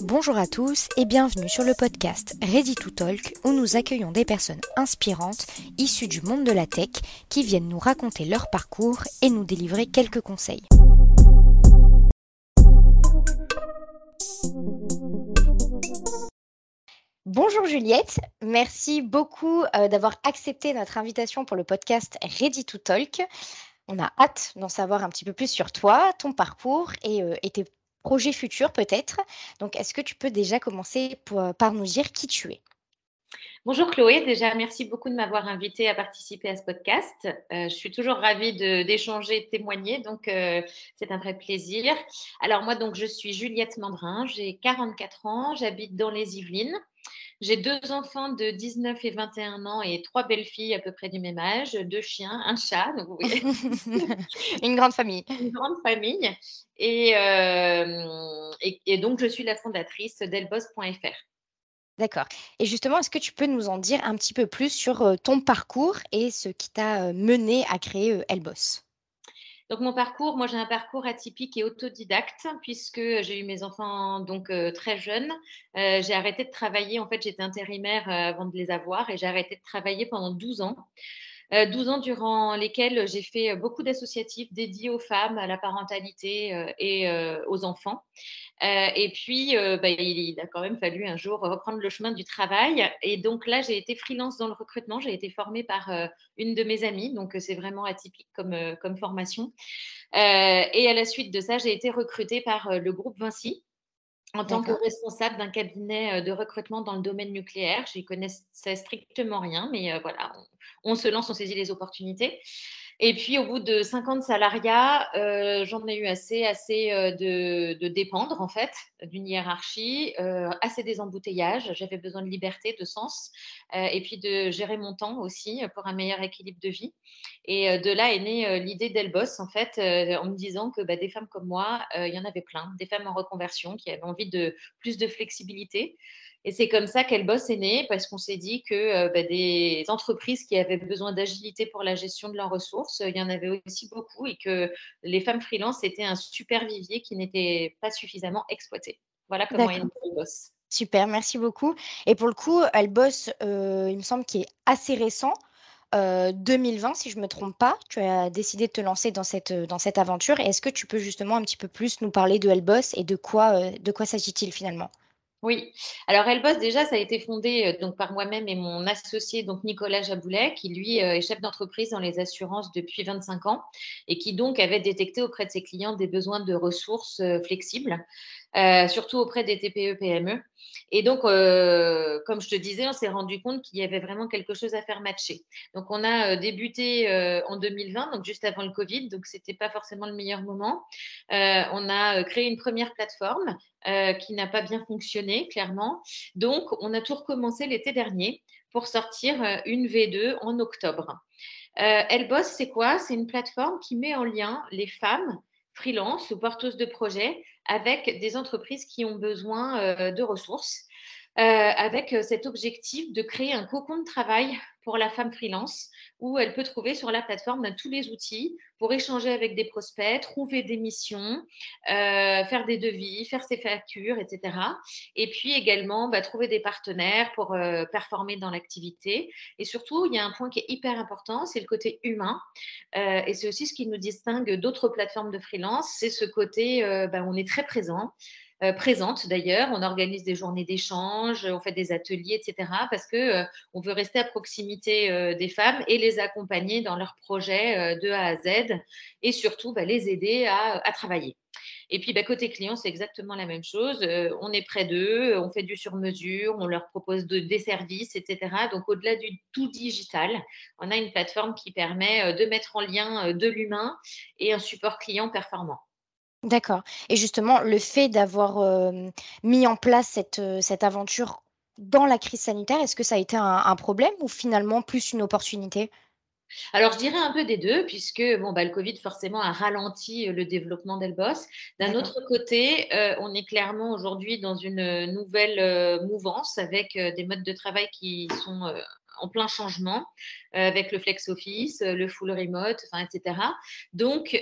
Bonjour à tous et bienvenue sur le podcast Ready to Talk où nous accueillons des personnes inspirantes issues du monde de la tech qui viennent nous raconter leur parcours et nous délivrer quelques conseils. Bonjour Juliette, merci beaucoup euh, d'avoir accepté notre invitation pour le podcast Ready to Talk. On a hâte d'en savoir un petit peu plus sur toi, ton parcours et, euh, tes projets futurs peut-être. Donc, est-ce que tu peux déjà commencer euh, par nous dire qui tu es? Bonjour Chloé, déjà merci beaucoup de m'avoir invité à participer à ce podcast. je suis toujours ravie d'échanger, de, témoigner, donc c'est un vrai plaisir. Alors moi donc je suis Juliette Mandrin, j'ai 44 ans, j'habite dans les Yvelines. J'ai deux enfants de 19 et 21 ans et trois belles filles à peu près du même âge, deux chiens, un chat. Donc vous voyez. Une grande famille. Une grande famille. Et, euh, et, donc, je suis la fondatrice d'Elboss.fr. D'accord. Et justement, est-ce que tu peux nous en dire un petit peu plus sur euh, ton parcours et ce qui t'a euh, mené à créer Elboss donc mon parcours, moi j'ai un parcours atypique et autodidacte puisque j'ai eu mes enfants donc euh, très jeunes. Euh, j'ai arrêté de travailler, en fait j'étais intérimaire euh, avant de les avoir et j'ai arrêté de travailler pendant 12 ans. 12 ans durant lesquels j'ai fait beaucoup d'associatifs dédiés aux femmes, à la parentalité et aux enfants. et puis, bah, il, a quand même fallu un jour reprendre le chemin du travail. Et donc là, j'ai été freelance dans le recrutement. J'ai été formée par une de mes amies. Donc, c'est vraiment atypique comme, comme formation. et à la suite de ça, j'ai été recrutée par le groupe Vinci en tant que responsable d'un cabinet de recrutement dans le domaine nucléaire. Je n'y connaissais strictement rien, mais voilà, on, se lance, on saisit les opportunités. Et puis, au bout de 50 salariats, euh, j'en ai eu assez, assez euh, de, dépendre, en fait, d'une hiérarchie, euh, assez des embouteillages. J'avais besoin de liberté, de sens, et puis de gérer mon temps aussi pour un meilleur équilibre de vie. Et de là est née l'idée d'Elboss, en fait, en me disant que bah, des femmes comme moi, il y en avait plein, des femmes en reconversion qui avaient envie de plus de flexibilité. Et c'est comme ça qu'Elboss est née, parce qu'on s'est dit que euh, bah, des entreprises qui avaient besoin d'agilité pour la gestion de leurs ressources, il y en avait aussi beaucoup et que les femmes freelance étaient un super vivier qui n'était pas suffisamment exploité. Voilà comment est née Elboss. Super, merci beaucoup. Et pour le coup, Elboss, euh, il me semble qu'il est assez récent. 2020, euh, si je ne me trompe pas, tu as décidé de te lancer dans cette, dans cette aventure. Est-ce que tu peux justement un petit peu plus nous parler de Elboss et de quoi, de quoi s'agit-il finalement? Oui. Alors, Elboss, déjà, ça a été fondé euh, donc par moi-même et mon associé, donc Nicolas Jaboulet, qui lui euh, est chef d'entreprise dans les assurances depuis 25 ans et qui donc avait détecté auprès de ses clients des besoins de ressources euh, flexibles. Euh, surtout auprès des TPE-PME. Et donc, euh, comme je te disais, on s'est rendu compte qu'il y avait vraiment quelque chose à faire matcher. Donc, on a euh, débuté en 2020, donc juste avant le Covid, donc ce n'était pas forcément le meilleur moment. on a créé une première plateforme qui n'a pas bien fonctionné, clairement. Donc, on a tout recommencé l'été dernier pour sortir une V2 en octobre. Elboss, c'est quoi? C'est une plateforme qui met en lien les femmes freelance ou porteuses de projets avec des entreprises qui ont besoin euh, de ressources, euh, avec euh, cet objectif de créer un cocon de travail pour la femme freelance où elle peut trouver sur la plateforme tous les outils pour échanger avec des prospects, trouver des missions, faire des devis, faire ses factures, etc. Et puis également bah, trouver des partenaires pour performer dans l'activité. Et surtout, il y a un point qui est hyper important, c'est le côté humain. et c'est aussi ce qui nous distingue d'autres plateformes de freelance, c'est ce côté, bah, on est très présent. Euh, présente d'ailleurs. On organise des journées d'échange, on fait des ateliers, etc. Parce que euh, on veut rester à proximité euh, des femmes et les accompagner dans leurs projets de A à Z et surtout bah, les aider à, travailler. Et puis, bah, côté client, c'est exactement la même chose. on est près d'eux, on fait du sur-mesure, on leur propose des services, etc. Donc, au-delà du tout digital, on a une plateforme qui permet de mettre en lien de l'humain et un support client performant. D'accord et justement, le fait d'avoir, mis en place cette, cette aventure dans la crise sanitaire, est-ce que ça a été un problème ou finalement plus une opportunité? Alors, je dirais un peu des deux, puisque bon, bah, le Covid, forcément, a ralenti le développement d'Elboss. D'un autre côté, on est clairement aujourd'hui dans une nouvelle mouvance avec des modes de travail qui sont en plein changement avec le flex office, le full remote, etc. Donc,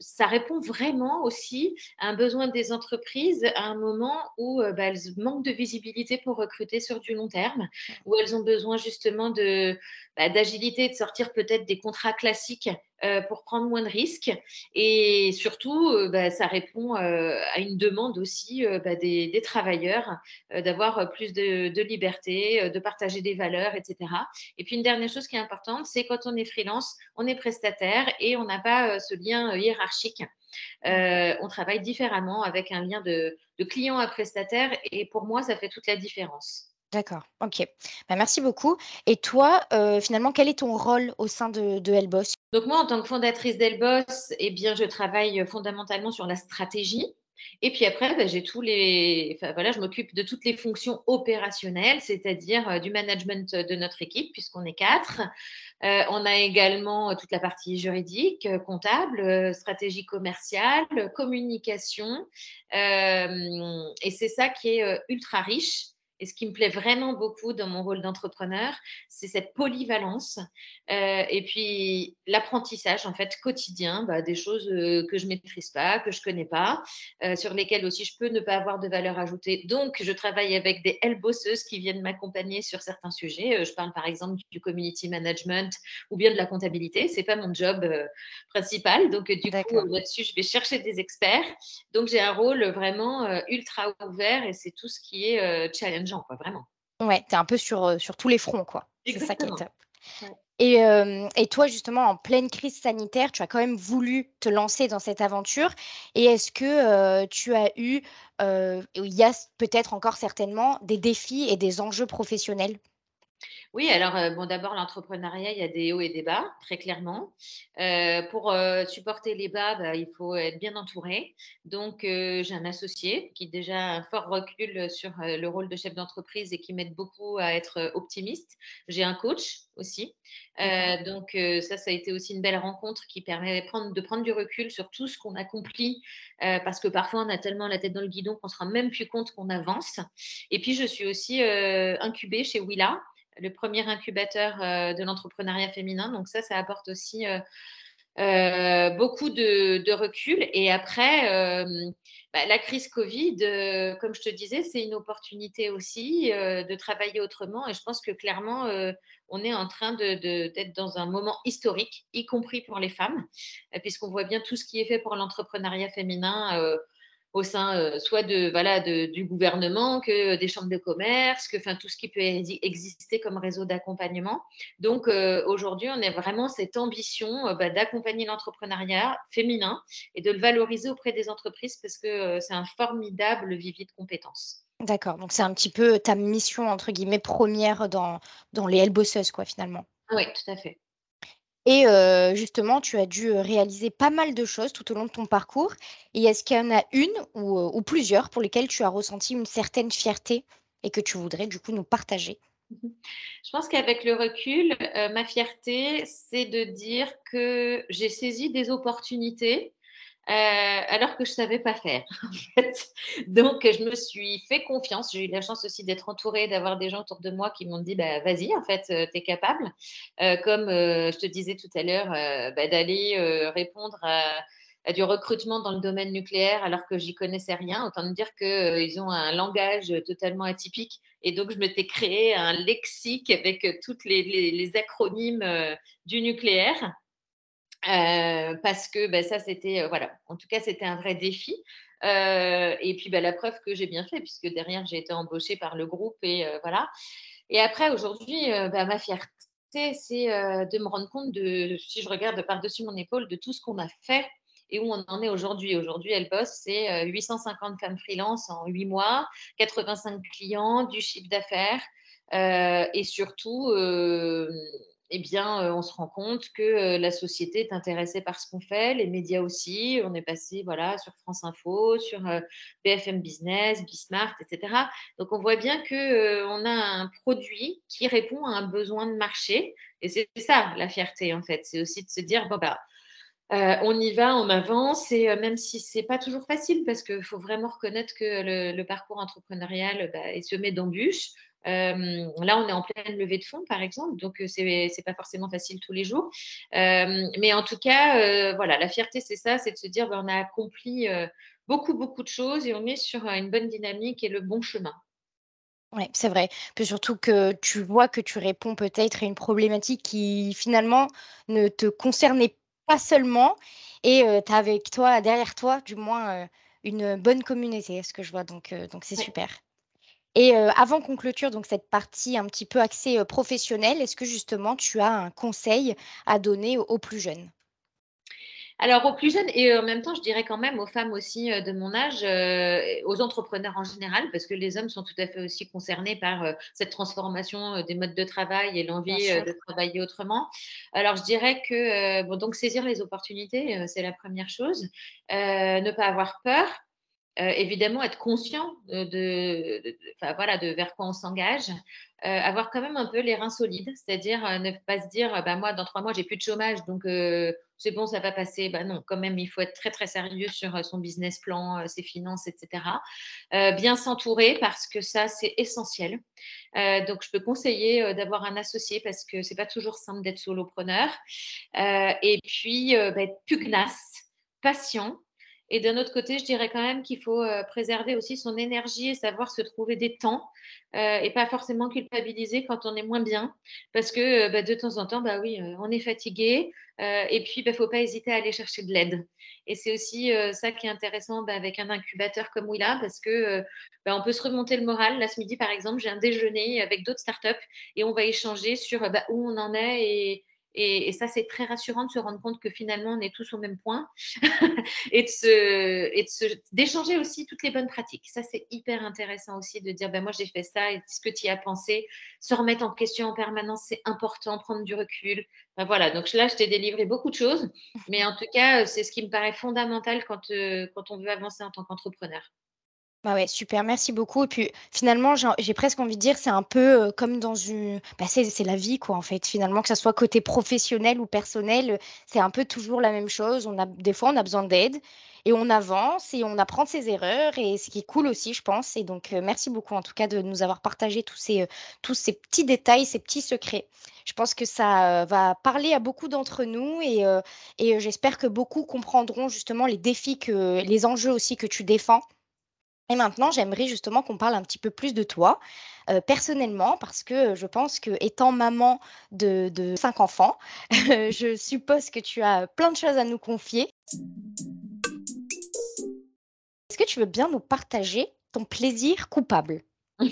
ça, répond vraiment aussi à un besoin des entreprises à un moment où bah, elles manquent de visibilité pour recruter sur du long terme, où elles ont besoin justement de, bah, de sortir peut-être des contrats classiques euh, pour prendre moins de risques. Et surtout, euh, bah, ça répond euh, à une demande aussi bah, des, travailleurs d'avoir plus de, de, liberté, de partager des valeurs, etc. Et puis une dernière chose qui est importante, c'est quand on est freelance, on est prestataire et on n'a pas ce lien hiérarchique. on travaille différemment avec un lien de, de client à prestataire et pour moi, ça fait toute la différence. D'accord, OK. Bah, merci beaucoup et toi, finalement, quel est ton rôle au sein de de Helboss? Donc moi, en tant que fondatrice d'Helboss eh bien, je travaille, fondamentalement sur la stratégie. Et puis après, bah, j'ai tous les enfin voilà, je m'occupe de toutes les fonctions opérationnelles, c'est-à-dire, du management, de notre équipe puisqu'on est 4. Heu, on a également, toute la partie juridique, comptable, stratégie commerciale, communication, et c'est ça qui est, ultra riche et ce qui me plaît vraiment beaucoup dans mon rôle d'entrepreneur, c'est cette polyvalence euh, et puis l'apprentissage en fait quotidien, bah, des choses euh, que je maîtrise pas, que je connais pas, euh, sur lesquelles aussi je peux ne pas avoir de valeur ajoutée. Donc, je travaille avec des bosseuses qui viennent m'accompagner sur certains sujets. je parle par exemple du community management ou bien de la comptabilité. C'est pas mon job principal, donc du coup là-dessus, je vais chercher des experts. Donc, j'ai un rôle vraiment ultra ouvert et c'est tout ce qui est challenge vraiment. Ouais, tu es un peu sur, sur tous les fronts, quoi. C'est ça qui est top. Et, et, toi, justement, en pleine crise sanitaire, tu as quand même voulu te lancer dans cette aventure. Et est-ce que tu as eu, il y a peut-être encore certainement des défis et des enjeux professionnels? Oui, alors, euh, bon, d'abord, l'entrepreneuriat, il y a des hauts et des bas, très clairement. Euh, pour euh, supporter les bas, bah, il faut être bien entouré. Donc, j'ai un associé qui déjà a un fort recul sur le rôle de chef d'entreprise et qui m'aide beaucoup à être optimiste. J'ai un coach aussi. donc, ça, ça a été aussi une belle rencontre qui permet de prendre, de prendre du recul sur tout ce qu'on accomplit parce que parfois, on a tellement la tête dans le guidon qu'on ne se rend même plus compte qu'on avance. Et puis, je suis aussi incubée chez Willa le premier incubateur euh, de l'entrepreneuriat féminin. Donc ça, ça apporte aussi euh, euh, beaucoup de, recul. Et après, bah, la crise Covid, comme je te disais, c'est une opportunité aussi de travailler autrement. Et je pense que clairement, on est en train d'être dans un moment historique, y compris pour les femmes, puisqu'on voit bien tout ce qui est fait pour l'entrepreneuriat féminin au sein euh, soit de, voilà, du gouvernement que des chambres de commerce, que enfin, tout ce qui peut exister comme réseau d'accompagnement. Donc euh, aujourd'hui, on a vraiment cette ambition euh, bah, d'accompagner l'entrepreneuriat féminin et de le valoriser auprès des entreprises parce que c'est un formidable vivier de compétences. D'accord, donc c'est un petit peu ta mission entre guillemets première dans, dans les Hellbosseuses, quoi, finalement. Oui, tout à fait. Et justement, tu as dû, réaliser pas mal de choses tout au long de ton parcours et est-ce qu'il y en a une ou, plusieurs pour lesquelles tu as ressenti une certaine fierté et que tu voudrais du coup nous partager? Mmh je pense qu'avec le recul, ma fierté, c'est de dire que j'ai saisi des opportunités euh, alors que je savais pas faire. Donc, je me suis fait confiance. J'ai eu la chance aussi d'être entourée, d'avoir des gens autour de moi qui m'ont dit bah, vas-y, en fait, euh, tu es capable. Euh, comme je te disais tout à l'heure, bah, d'aller répondre à, du recrutement dans le domaine nucléaire alors que j'y connaissais rien. Autant me dire qu'ils ont un langage totalement atypique. Et donc, je m'étais créé un lexique avec toutes les acronymes du nucléaire. Euh, parce que bah, ça, c'était, euh, voilà, en tout cas, c'était un vrai défi. Euh, et puis, bah, la preuve que j'ai bien fait, puisque derrière, j'ai été embauchée par le groupe et voilà. Et après, aujourd'hui, bah, ma fierté, c'est de me rendre compte de, si je regarde par-dessus mon épaule, de tout ce qu'on a fait et où on en est aujourd'hui. Aujourd'hui, elle bosse, c'est 850 femmes freelance en 8 mois, 85 clients, du chiffre d'affaires et surtout eh bien, euh, on se rend compte que euh, la société est intéressée par ce qu'on fait, les médias aussi. On est passé voilà, sur France Info, sur euh, BFM Business, Bismart, etc. Donc, on voit bien qu'on a un produit qui répond à un besoin de marché. Et c'est ça, la fierté, en fait. C'est aussi de se dire, bon, bah, on y va, on avance, et même si c'est pas toujours facile, parce qu'il faut vraiment reconnaître que le, parcours entrepreneurial bah, est semé d'embûches, là, on est en pleine levée de fonds, par exemple, donc c'est c'est pas forcément facile tous les jours. mais en tout cas, voilà, la fierté, c'est ça, c'est de se dire, ben, on a accompli beaucoup, beaucoup de choses et on est sur une bonne dynamique et le bon chemin. Oui, c'est vrai. Puis surtout que tu vois que tu réponds peut-être à une problématique qui finalement ne te concernait pas seulement et tu as avec toi, derrière toi du moins, une bonne communauté, ce que je vois donc donc c'est Ouais. super. Et avant qu'on clôture donc cette partie un petit peu axée, professionnelle, est-ce que justement tu as un conseil à donner aux aux plus jeunes? Alors aux plus jeunes et en même temps, je dirais quand même aux femmes aussi, de mon âge, aux entrepreneurs en général, parce que les hommes sont tout à fait aussi concernés par, cette transformation, des modes de travail et l'envie, de travailler autrement. Alors je dirais que, bon donc saisir les opportunités, c'est la première chose. Ne pas avoir peur, Heu, évidemment être conscient, de voilà, de vers quoi on s'engage. Heu, avoir quand même un peu les reins solides, c'est-à-dire, heu, ne pas se dire: «Bah, moi dans 3 mois j'ai plus de chômage donc c'est bon ça va passer». Bah, non, quand même il faut être très, très sérieux sur, son business plan, ses finances et cetera. Heu, bien s'entourer parce que ça c'est essentiel. Donc je peux conseiller, d'avoir un associé parce que c'est pas toujours simple d'être solopreneur. Et puis, bah, être pugnace, patient et d'un autre côté, je dirais quand même qu'il faut, heu, préserver aussi son énergie et savoir se trouver des temps, heu et pas forcément culpabiliser quand on est moins bien. Parce que, heu, bah, de temps en temps, bah, oui, on est fatigué, et puis, bah, faut pas hésiter à aller chercher de l'aide et c'est aussi, ça qui est intéressant, bah, avec un incubateur comme Willa parce que, bah, on peut se remonter le moral. Là, ce midi, par exemple, j'ai un déjeuner avec d'autres startups et on va échanger sur, où on en est et et et ça, c'est très rassurant de se rendre compte que finalement, on est tous au même point et et d'échanger aussi toutes les bonnes pratiques. Ça, c'est hyper intéressant aussi de dire: «Ben, moi, j'ai fait ça, est-ce que tu y as pensé?» se remettre en question en permanence, c'est important, prendre du recul. Enfin, voilà, donc là, je t'ai délivré beaucoup de choses, mais en tout cas, c'est ce qui me paraît fondamental quand, quand on veut avancer en tant qu'entrepreneur. Bah, ouais, super, merci beaucoup et puis finalement, j'ai presque envie de dire, c'est un peu, heu, comme dans une bah, c'est la vie quoi, en fait, finalement, que ça soit côté professionnel ou personnel, c'est un peu toujours la même chose. On a des fois, on a besoin d'aide et on avance et on apprend de ses erreurs et ce qui est cool aussi, je pense et donc heu, merci beaucoup en tout cas de nous avoir partagé tous ces, heu, tous ces petits détails, ces petits secrets. Je pense que ça, va parler à beaucoup d'entre nous et et j'espère que beaucoup comprendront justement les défis que les enjeux aussi que tu défends et maintenant, j'aimerais justement qu'on parle un petit peu plus de toi, heu, personnellement, parce que, je pense que étant maman de 5 enfants, je suppose que tu as plein de choses à nous confier. Est-ce que tu veux bien nous partager ton plaisir coupable?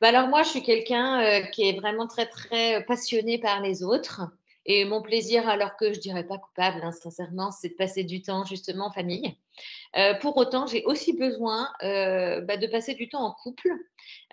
Bah, alors moi, je suis quelqu'un, heu, qui est vraiment très, très, passionné par les autres et mon plaisir, alors que je dirais pas coupable, hein, sincèrement, c'est de passer du temps justement en famille. Heu, pour autant, j'ai aussi besoin, heu, bah, de passer du temps en couple,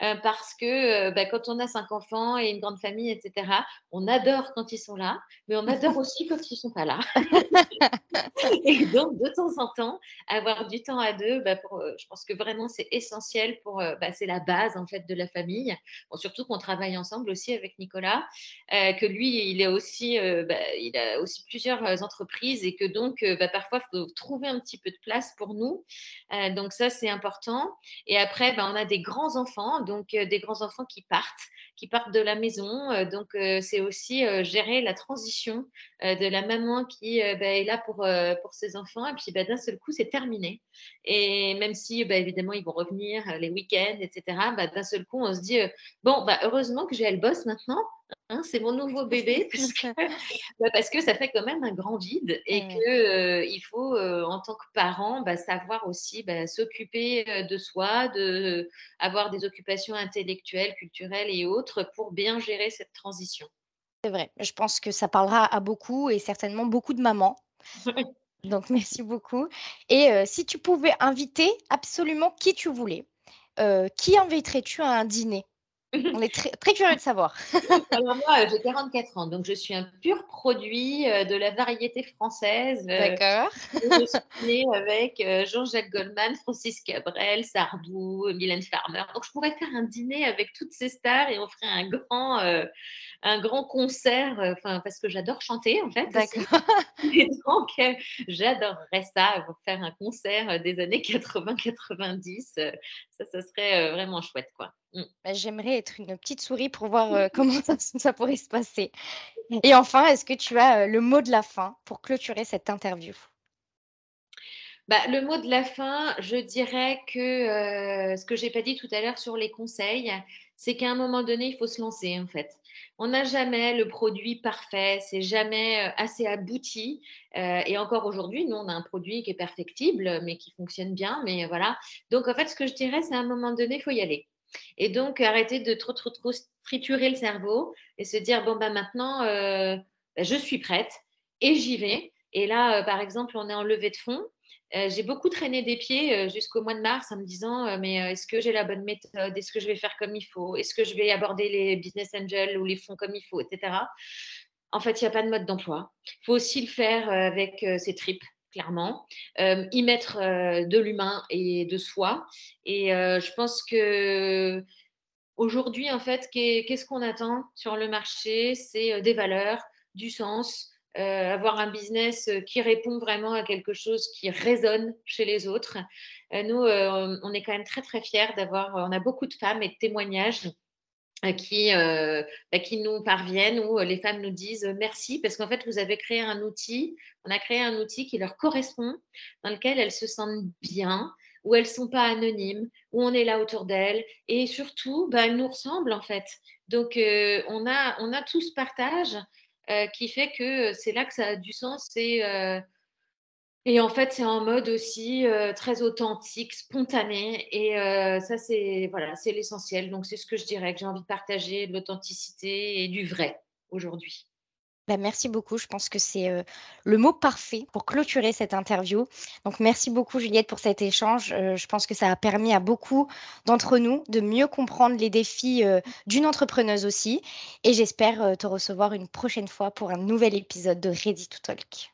heu, parce que, heu, bah, quand on a 5 enfants et une grande famille et cetera, on adore quand ils sont là, mais on adore aussi quand ils sont pas là. Et donc, de temps en temps, avoir du temps à 2, bah, pour, heu, je pense que vraiment c'est essentiel pour, bah, c'est la base en fait de la famille. Bon, surtout qu'on travaille ensemble aussi avec Nicolas, que lui, il est aussi, heu, il a aussi plusieurs, entreprises et que donc, parfois, il faut trouver un petit peu de place pour nous. Donc ça, c'est important et après, on a des grands enfants, donc heu, des grands enfants qui partent qui partent de la maison, heu, donc heu, c'est aussi, gérer la transition de la maman qui, bah, est là pour, pour ses enfants et puis, bah, d'un seul coup, c'est terminé. Et même si, bah, évidemment, ils vont revenir, les week-ends et cetera, bah, d'un seul coup, on se dit, «Bon, heureusement que j'ai elle bosse maintenant, hein, c'est mon nouveau bébé» parce que bah, parce que ça fait quand même un grand vide et Mmh, que, heu, il faut, en tant que parent, bah, savoir aussi, bah, s'occuper, de soi, de avoir des occupations intellectuelles, culturelles et autres pour bien gérer cette transition. c'est vrai. Je pense que ça parlera à beaucoup et certainement beaucoup de mamans, donc merci beaucoup et si tu pouvais inviter absolument qui tu voulais, qui inviterais-tu à un dîner? On est très, très curieux de savoir. Alors moi, j'ai 44 ans, donc je suis un pur produit euh, de la variété française. Euh, D'accord. je suis née avec euh, Jean-Jacques Goldman, Francis Cabrel, Sardou, Mylène Farmer. Donc je pourrais faire un dîner avec toutes ces stars et on ferait un grand, un grand concert, enfin parce que j'adore chanter en fait. D'accord. Et donc j'adorerais ça, faire un concert des années 80-90. Ça, ça serait vraiment chouette quoi. Mmh. Bah, j'aimerais être une petite souris pour voir comment ça, pourrait se passer. Et enfin, est-ce que tu as le mot de la fin pour clôturer cette interview? Bah, le mot de la fin, je dirais que ce que j'ai pas dit tout à l'heure sur les conseils, c'est qu'à un moment donné, il faut se lancer en fait. On n'a jamais le produit parfait, c'est jamais assez abouti. et encore aujourd'hui, nous, on a un produit qui est perfectible, mais qui fonctionne bien. Mais voilà. Donc, en fait, ce que je dirais, c'est à un moment donné, il faut y aller. Et donc, arrêter de trop, trop, trop triturer le cerveau et se dire, bon, ben maintenant, euh, ben, je suis prête et j'y vais. Et là, euh, par exemple, on est en levée de fonds. Euh, j'ai beaucoup traîné des pieds jusqu'au mois de mars en me disant, mais est-ce que j'ai la bonne méthode? Est-ce que je vais faire comme il faut? Est-ce que je vais aborder les business angels ou les fonds comme il faut, etc. En fait, il n'y a pas de mode d'emploi. Il faut aussi le faire avec ses tripes clairement, euh, y mettre euh, de l'humain et de soi. Et euh, je pense que aujourd'hui, en fait, qu'est-ce qu'on attend sur le marché? C'est des valeurs, du sens, avoir un business qui répond vraiment à quelque chose qui résonne chez les autres. nous, on est quand même très très fiers d'avoir, on a beaucoup de femmes et de témoignages euh, qui, euh, bah, qui nous parviennent où euh, les femmes nous disent merci parce qu'en fait, vous avez créé un outil, on a créé un outil qui leur correspond, dans lequel elles se sentent bien, où elles ne sont pas anonymes, où on est là autour d'elles et surtout, bah, elles nous ressemblent en fait. Donc, on, a, on a tout ce partage qui fait que c'est là que ça a du sens. C'est et en fait, c'est en mode aussi euh, très authentique, spontané. Et euh, ça, c'est voilà, c'est l'essentiel. Donc, c'est ce que je dirais que j'ai envie de partager, de l'authenticité et du vrai aujourd'hui. Bah, merci beaucoup. Je pense que c'est le mot parfait pour clôturer cette interview. Donc, merci beaucoup, Juliette, pour cet échange. je pense que ça a permis à beaucoup d'entre nous de mieux comprendre les défis d'une entrepreneuse aussi. Et j'espère te recevoir une prochaine fois pour un nouvel épisode de Ready to Talk.